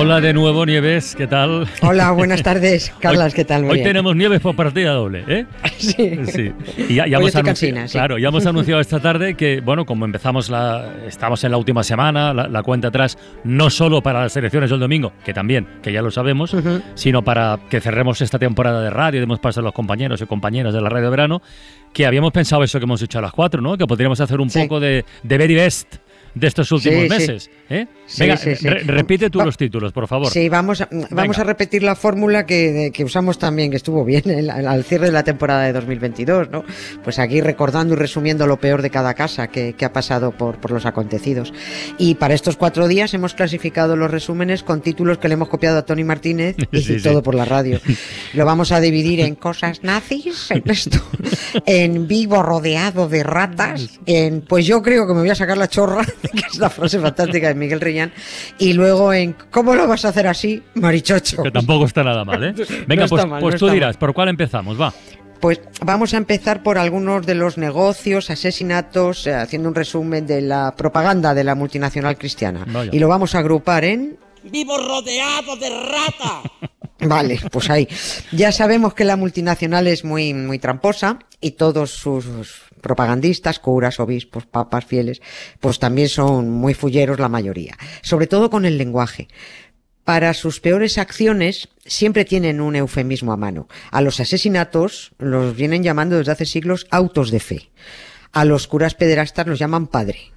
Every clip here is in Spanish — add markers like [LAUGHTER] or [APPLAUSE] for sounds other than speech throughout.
Hola de nuevo, Nieves, ¿qué tal? Hola, buenas [LAUGHS] tardes, Carlas, ¿qué tal? Hoy tenemos Nieves por partida doble, ¿eh? [LAUGHS] Sí. Sí. Y ya, ya Hoy hemos estoy anunci- cansina, sí. Claro, ya hemos [LAUGHS] anunciado esta tarde que, bueno, como empezamos la. Estamos en la última semana, la, la cuenta atrás, no solo para las elecciones del domingo, que también, que ya lo sabemos, sino para que cerremos esta temporada de radio demos paso a los compañeros y compañeras de la radio de verano, que habíamos pensado eso que hemos hecho a las cuatro, ¿no? Que podríamos hacer un Sí. poco de, de very best de estos últimos Sí, sí. meses. ¿eh? Sí, Venga, sí, re- repite tú Va- los títulos, por favor. Sí, vamos a, vamos Venga. a repetir la fórmula que, que usamos también, que estuvo bien el- al cierre de la temporada de 2022, ¿no? Pues aquí recordando y resumiendo lo peor de cada casa que, que ha pasado por, por los acontecidos. Y para estos cuatro días hemos clasificado los resúmenes con títulos que le hemos copiado a Tony Martínez [LAUGHS] y todo por la radio. [LAUGHS] Lo vamos a dividir en cosas nazis, en esto, [LAUGHS] en vivo rodeado de ratas, en pues yo creo que me voy a sacar la chorra, [LAUGHS] que es la frase fantástica de Miguel Reñán, y luego en ¿cómo lo vas a hacer así, marichocho? Que tampoco está nada mal, ¿eh? [LAUGHS] Venga, pues, mal, pues no tú dirás, ¿por cuál empezamos? Va. Pues vamos a empezar por algunos de los negocios, asesinatos, eh, haciendo un resumen de la propaganda de la multinacional cristiana. Vaya. Y lo vamos a agrupar en Vivo rodeado de rata. [LAUGHS] Vale, pues ahí. Ya sabemos que la multinacional es muy, muy tramposa y todos sus propagandistas, curas, obispos, papas, fieles, pues también son muy fulleros la mayoría. Sobre todo con el lenguaje. Para sus peores acciones siempre tienen un eufemismo a mano. A los asesinatos los vienen llamando desde hace siglos autos de fe. A los curas pederastas los llaman padre.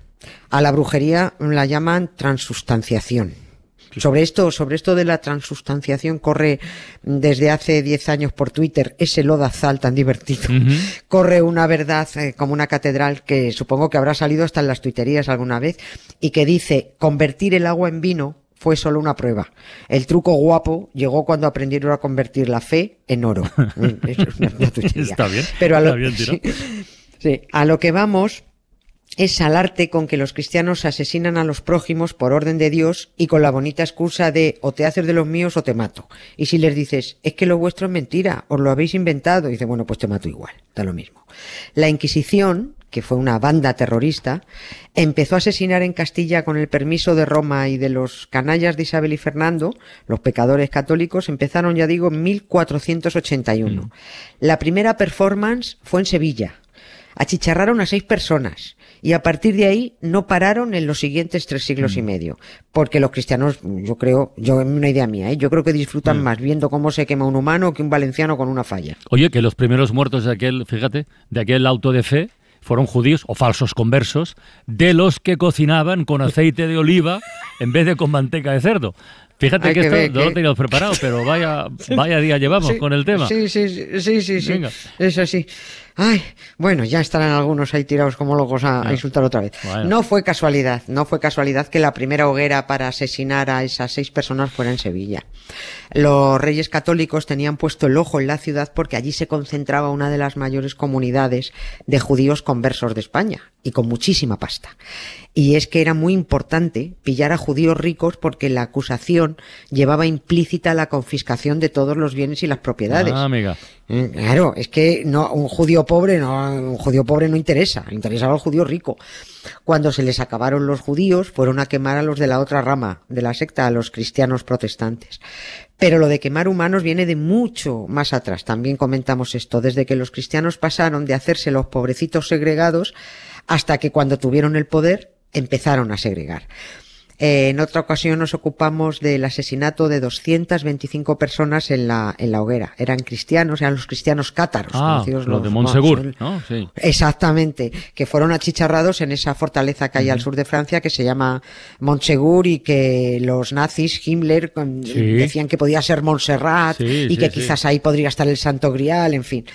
A la brujería la llaman transustanciación. Sobre esto, sobre esto de la transustanciación corre desde hace 10 años por Twitter ese lodazal tan divertido. Corre una verdad eh, como una catedral que supongo que habrá salido hasta en las tuiterías alguna vez y que dice convertir el agua en vino fue solo una prueba. El truco guapo llegó cuando aprendieron a convertir la fe en oro. [LAUGHS] Es una- una tuitería. Está bien, Pero a lo, está bien [LAUGHS] sí, a lo que vamos es al arte con que los cristianos asesinan a los prójimos por orden de Dios y con la bonita excusa de o te haces de los míos o te mato. Y si les dices, es que lo vuestro es mentira, os lo habéis inventado, dice, bueno, pues te mato igual, da lo mismo. La Inquisición, que fue una banda terrorista, empezó a asesinar en Castilla con el permiso de Roma y de los canallas de Isabel y Fernando, los pecadores católicos, empezaron, ya digo, en 1481. La primera performance fue en Sevilla. Achicharraron a seis personas y a partir de ahí no pararon en los siguientes tres siglos y medio. Porque los cristianos, yo creo, yo una idea mía, ¿eh? yo creo que disfrutan más viendo cómo se quema un humano que un valenciano con una falla. Oye, que los primeros muertos de aquel, fíjate, de aquel auto de fe fueron judíos o falsos conversos, de los que cocinaban con [LAUGHS] aceite de oliva en vez de con manteca de cerdo. Fíjate Hay que que esto no que- lo teníamos preparado, pero vaya, [LAUGHS] vaya día llevamos Sí, con el tema. Sí, sí, sí, sí, sí. Venga. Eso sí. Ay, bueno, ya estarán algunos ahí tirados como locos a, insultar otra vez. Bueno. No fue casualidad, no fue casualidad que la primera hoguera para asesinar a esas seis personas fuera en Sevilla. Los reyes católicos tenían puesto el ojo en la ciudad porque allí se concentraba una de las mayores comunidades de judíos conversos de España y con muchísima pasta. Y es que era muy importante pillar a judíos ricos porque la acusación llevaba implícita la confiscación de todos los bienes y las propiedades. Ah, amiga. Mm, Claro, es que no, un judío pobre no, un judío pobre no interesa, interesaba al judío rico. Cuando se les acabaron los judíos, fueron a quemar a los de la otra rama de la secta, a los cristianos protestantes. Pero lo de quemar humanos viene de mucho más atrás. También comentamos esto, desde que los cristianos pasaron de hacerse los pobrecitos segregados hasta que cuando tuvieron el poder empezaron a segregar. Eh, en otra ocasión nos ocupamos del asesinato de 225 personas en la, en la hoguera. Eran cristianos, eran los cristianos cátaros. Ah, conocidos los de los- Montsegur, el- ¿no? Sí. Exactamente, que fueron achicharrados en esa fortaleza que hay al sur de Francia que se llama Montsegur y que los nazis, Himmler, con- Sí. decían que podía ser Montserrat Sí, y que quizás ahí podría estar el Santo Grial, en fin.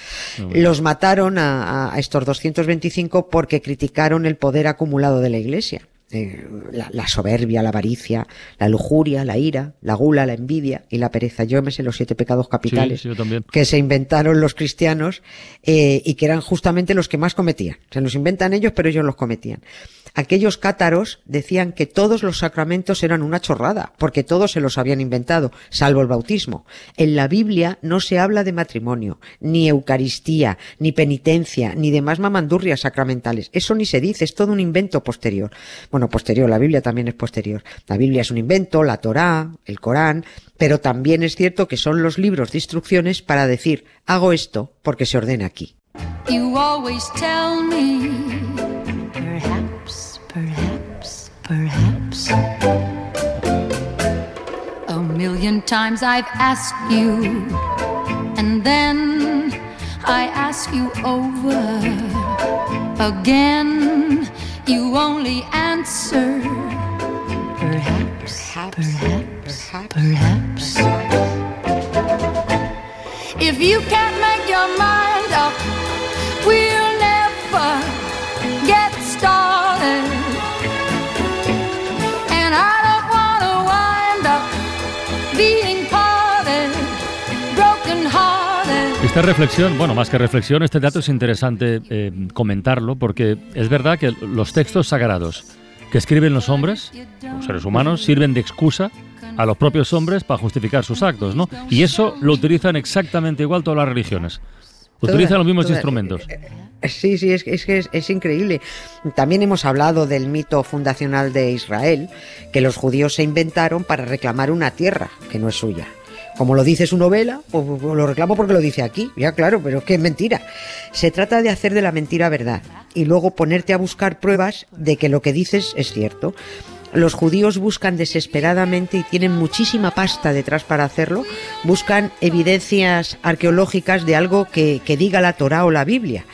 Los mataron a, a estos 225 porque criticaron el poder acumulado de la Iglesia. Eh, la, la, soberbia, la avaricia, la lujuria, la ira, la gula, la envidia y la pereza. Yo me sé los siete pecados capitales sí, sí, que se inventaron los cristianos eh, y que eran justamente los que más cometían. Se los inventan ellos, pero ellos los cometían. Aquellos cátaros decían que todos los sacramentos eran una chorrada, porque todos se los habían inventado, salvo el bautismo. En la Biblia no se habla de matrimonio, ni Eucaristía, ni penitencia, ni demás mamandurrias sacramentales. Eso ni se dice, es todo un invento posterior. Bueno, posterior, la Biblia también es posterior. La Biblia es un invento, la Torá, el Corán, pero también es cierto que son los libros de instrucciones para decir, hago esto porque se ordena aquí. You always tell me, perhaps, perhaps, perhaps. A million times I've asked you, and then I ask you over again. You only answer, Esta reflexión, bueno, más que reflexión, este dato es interesante eh, comentarlo porque es verdad que los textos sagrados que escriben los hombres, los seres humanos, sirven de excusa a los propios hombres para justificar sus actos, ¿no? Y eso lo utilizan exactamente igual todas las religiones. Utilizan Toda- los mismos toda- instrumentos. Eh, Sí, sí, es, que- es que es, es increíble. También hemos hablado del mito fundacional de Israel, que los judíos se inventaron para reclamar una tierra que no es suya. Como lo dice su novela, pues, pues lo reclamo porque lo dice aquí. Ya, claro, pero es que es mentira. Se trata de hacer de la mentira verdad y luego ponerte a buscar pruebas de que lo que dices es cierto. Los judíos buscan desesperadamente y tienen muchísima pasta detrás para hacerlo, buscan evidencias arqueológicas de algo que, que diga la Torá o la Biblia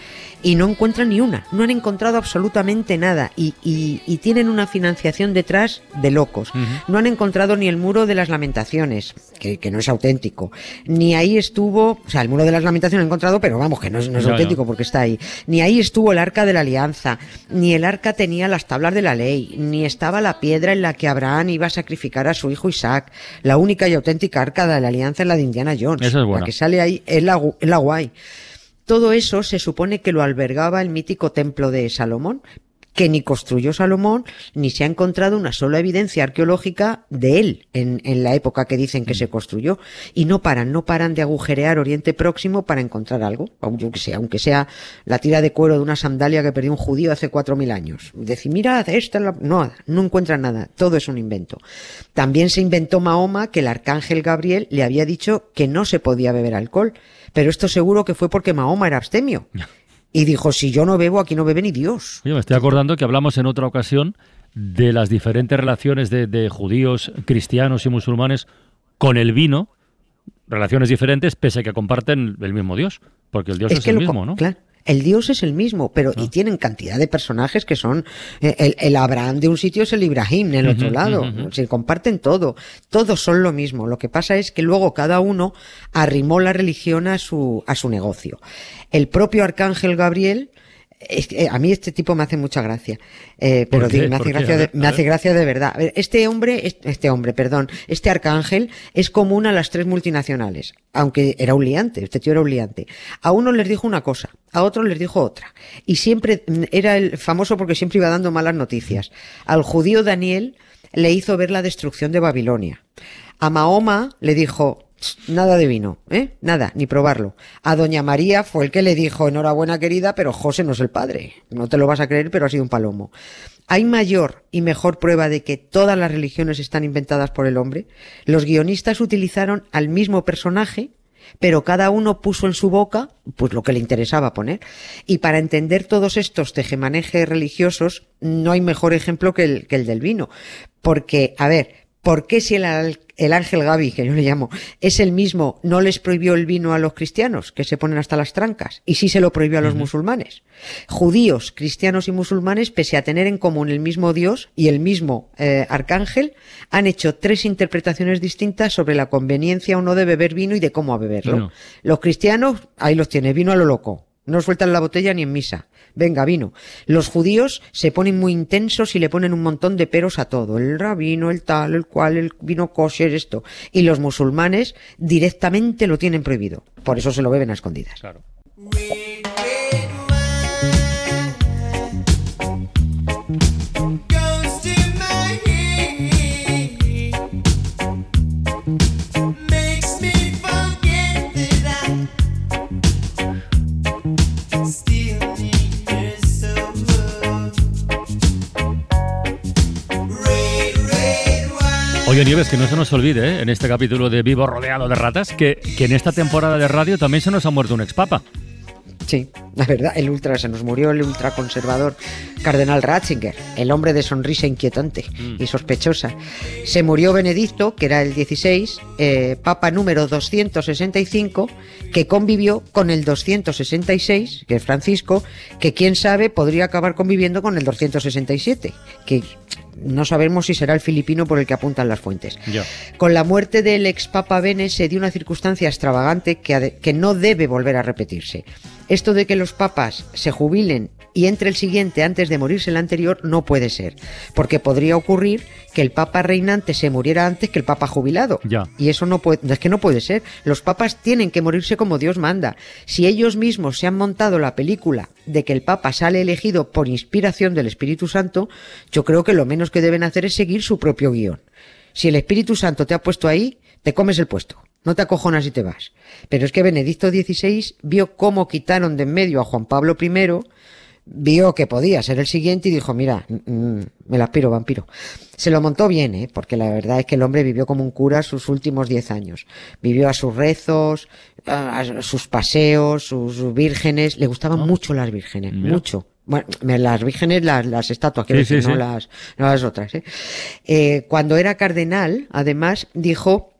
y no encuentran ni una, no han encontrado absolutamente nada y, y- y tienen una financiación detrás de locos. No han encontrado ni el muro de las lamentaciones, que, que no es auténtico, ni ahí estuvo, o sea, el muro de las lamentaciones han encontrado, pero vamos, que no es, no es auténtico porque está ahí, ni ahí estuvo el arca de la alianza, ni el arca tenía las tablas de la ley, ni estaba la piedra en la que Abraham iba a sacrificar a su hijo Isaac. La única y auténtica arca de la alianza es la de Indiana Jones. Esa es buena. La que sale ahí es la, es la guay. Todo eso se supone que lo albergaba el mítico templo de Salomón, que ni construyó Salomón, ni se ha encontrado una sola evidencia arqueológica de él en, en la época que dicen que se construyó. Y no paran, no paran de agujerear Oriente Próximo para encontrar algo, aunque sea, aunque sea la tira de cuero de una sandalia que perdió un judío hace cuatro mil años. Decir, mirad, esta es la... No, no encuentran nada, todo es un invento. También se inventó Mahoma que el arcángel Gabriel le había dicho que no se podía beber alcohol, pero esto seguro que fue porque Mahoma era abstemio. [LAUGHS] Y dijo, si yo no bebo, aquí no bebe ni Dios. Oye, me estoy acordando que hablamos en otra ocasión de las diferentes relaciones de, de judíos, cristianos y musulmanes con el vino, relaciones diferentes pese a que comparten el mismo Dios, porque el Dios es, que el mismo, ¿no? Claro. El Dios es el mismo, pero y tienen cantidad de personajes que son eh, el, el Abraham de un sitio es el Ibrahim del otro Ujú, lado, se comparten todo, todos son lo mismo. Lo que pasa es que luego cada uno arrimó la religión a su a su negocio. El propio arcángel Gabriel es que, eh, a mí este tipo me hace mucha gracia, eh, ¿Por pero digo, me ¿Por hace gracia, de, me hace gracia de verdad. A ver, este hombre, este, este hombre, perdón, este arcángel es común a las tres multinacionales, aunque era un liante, este tío era un liante. A uno les dijo una cosa, a otro les dijo otra, y siempre mm, era el famoso porque siempre iba dando malas noticias. Al judío Daniel le hizo ver la destrucción de Babilonia. A Mahoma le dijo, "Ch, nada de vino, ¿eh? Nada, ni probarlo. A Doña María fue el que le dijo, enhorabuena querida, pero José no es el padre. No te lo vas a creer, pero ha sido un palomo. ¿Hay mayor y mejor prueba de que todas las religiones están inventadas por el hombre? Los guionistas utilizaron al mismo personaje, pero cada uno puso en su boca pues lo que le interesaba poner. Y para entender todos estos tejemanejes religiosos, no hay mejor ejemplo que el, que el del vino. Porque, a ver, ¿por qué si el, ángel Gaby, que yo le llamo, es el mismo, no les prohibió el vino a los cristianos, que se ponen hasta las trancas, y sí se lo prohibió a los musulmanes? Judíos, cristianos y musulmanes, pese a tener en común el mismo Dios y el mismo eh, arcángel, han hecho tres interpretaciones distintas sobre la conveniencia o no de beber vino y de cómo beberlo. Bueno. Los cristianos, ahí los tiene, vino a lo loco. No sueltan la botella ni en misa. Venga, vino. Los judíos se ponen muy intensos y le ponen un montón de peros a todo. El rabino, el tal, el cual, el vino kosher, esto. Y los musulmanes directamente lo tienen prohibido. Por eso se lo beben a escondidas. Claro. Oye, Nieves, que no se nos olvide, ¿eh? en este capítulo de Vivo rodeado de ratas, que, que en esta temporada de radio también se nos ha muerto un expapa. Sí, la verdad, el ultra, se nos murió el ultraconservador cardenal Ratzinger, el hombre de sonrisa inquietante y sospechosa. Se murió Benedicto, que era el 16, eh, papa número 265, que convivió con el 266, que es Francisco, que quién sabe podría acabar conviviendo con el 267, que no sabemos si será el filipino por el que apuntan las fuentes. Con la muerte del ex Papa Bene se dio una circunstancia extravagante que, que no debe volver a repetirse. Esto de que los papas se jubilen y entre el siguiente antes de morirse el anterior no puede ser, porque podría ocurrir que el papa reinante se muriera antes que el papa jubilado. Ya. Y eso no puede, es que no puede ser. Los papas tienen que morirse como Dios manda. Si ellos mismos se han montado la película de que el papa sale elegido por inspiración del Espíritu Santo, yo creo que lo menos que deben hacer es seguir su propio guion. Si el Espíritu Santo te ha puesto ahí, te comes el puesto. No te acojonas y te vas. Pero es que Benedicto XVI vio cómo quitaron de en medio a Juan Pablo I, vio que podía ser el siguiente y dijo, mira, mm, mm, me la aspiro, vampiro. Se lo montó bien, ¿eh? porque la verdad es que el hombre vivió como un cura sus últimos diez años. Vivió a sus rezos, a sus paseos, sus vírgenes. Le gustaban mucho las vírgenes, Mira. mucho. Bueno, las vírgenes, las, las estatuas, quiero Sí, sí, decir, no, sí. Las, no las otras. ¿eh? Eh, cuando era cardenal, además, dijo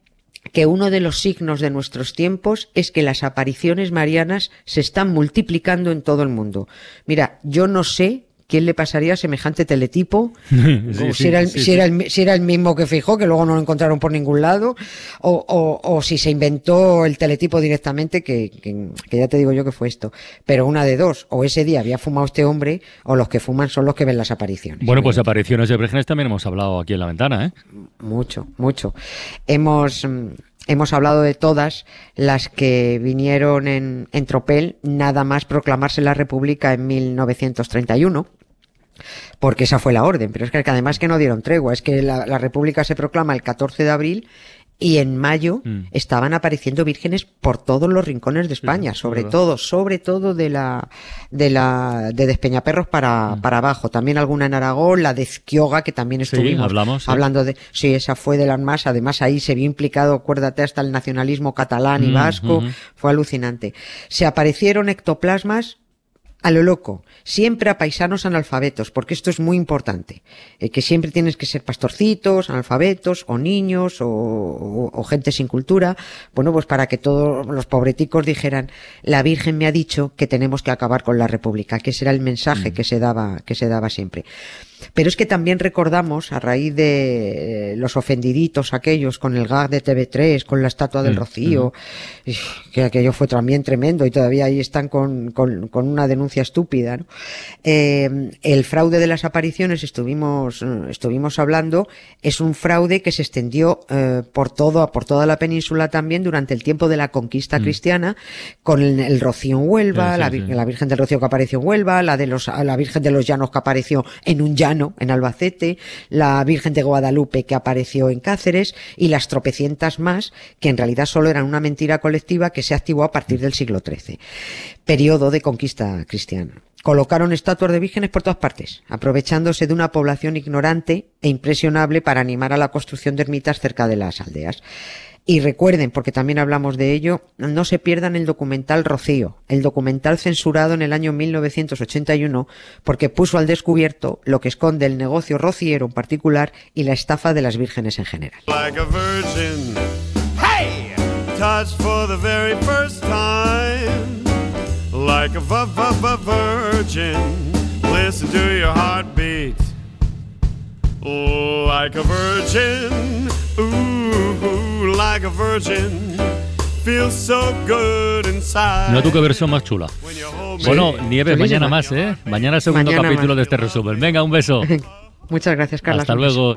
que uno de los signos de nuestros tiempos es que las apariciones marianas se están multiplicando en todo el mundo. Mira, yo no sé quién le pasaría semejante teletipo, [LAUGHS] Sí, si, era el, sí, si sí. era el- si era el mismo que fijó, que luego no lo encontraron por ningún lado, o, o- o si se inventó el teletipo directamente, que, que- que ya te digo yo que fue esto. Pero una de dos, o ese día había fumado este hombre, o los que fuman son los que ven las apariciones. Bueno, pues apariciones de vírgenes también hemos hablado aquí en la ventana, ¿eh? Mucho, mucho. Hemos, mm, hemos hablado de todas las que vinieron en, en tropel, nada más proclamarse la República en 1931. Porque esa fue la orden, pero es que además que no dieron tregua, es que la, la República se proclama el 14 de abril y en mayo Mm. estaban apareciendo vírgenes por todos los rincones de España, sí, sobre verdad. todo, sobre todo de la de la de Despeñaperros para, para abajo, también alguna en Aragón, la de Ezquioga que también Mm. Sí, estuvimos hablamos, sí. hablando de sí, esa fue de las más, además ahí se vio implicado, acuérdate, hasta el nacionalismo catalán y Mm, vasco, fue alucinante. Se aparecieron ectoplasmas a lo loco, siempre a paisanos analfabetos, porque esto es muy importante, eh, que siempre tienes que ser pastorcitos, analfabetos, o niños, o, o- o gente sin cultura, bueno, pues para que todos los pobreticos dijeran, la Virgen me ha dicho que tenemos que acabar con la República, que ese era el mensaje que se daba, que se daba siempre. Pero es que también recordamos, a raíz de eh, los ofendiditos aquellos con el gag de TV3, con la estatua del Mm, Rocío, que aquello fue también tremendo y todavía ahí están con, con, con una denuncia estúpida. ¿no? Eh, el fraude de las apariciones, estuvimos, estuvimos hablando, es un fraude que se extendió eh, por, todo, por toda la península también durante el tiempo de la conquista cristiana, con el, el Rocío en Huelva, Mm. Sí, sí, la, sí. Vir- la Virgen del Rocío que apareció en Huelva, la de los, la Virgen de los Llanos que apareció en un llano, en Albacete, la Virgen de Guadalupe que apareció en Cáceres y las tropecientas más que en realidad solo eran una mentira colectiva que se activó a partir del siglo XIII. Periodo de conquista cristiana. Colocaron estatuas de vírgenes por todas partes, aprovechándose de una población ignorante e impresionable para animar a la construcción de ermitas cerca de las aldeas. Y recuerden, porque también hablamos de ello, no se pierdan el documental Rocío, el documental censurado en el año 1981, porque puso al descubierto lo que esconde el negocio rociero en particular y la estafa de las vírgenes en general. like a virgin. Listen to your. Like a virgin. Ooh, like a virgin. feels so good inside. Mira tú qué versión más chula. Bueno, Nieves, chulísima. mañana más, ¿eh? Mañana segundo Mañana capítulo más. de este resumen. Venga, un beso. [LAUGHS] Muchas gracias, Carla. Hasta luego.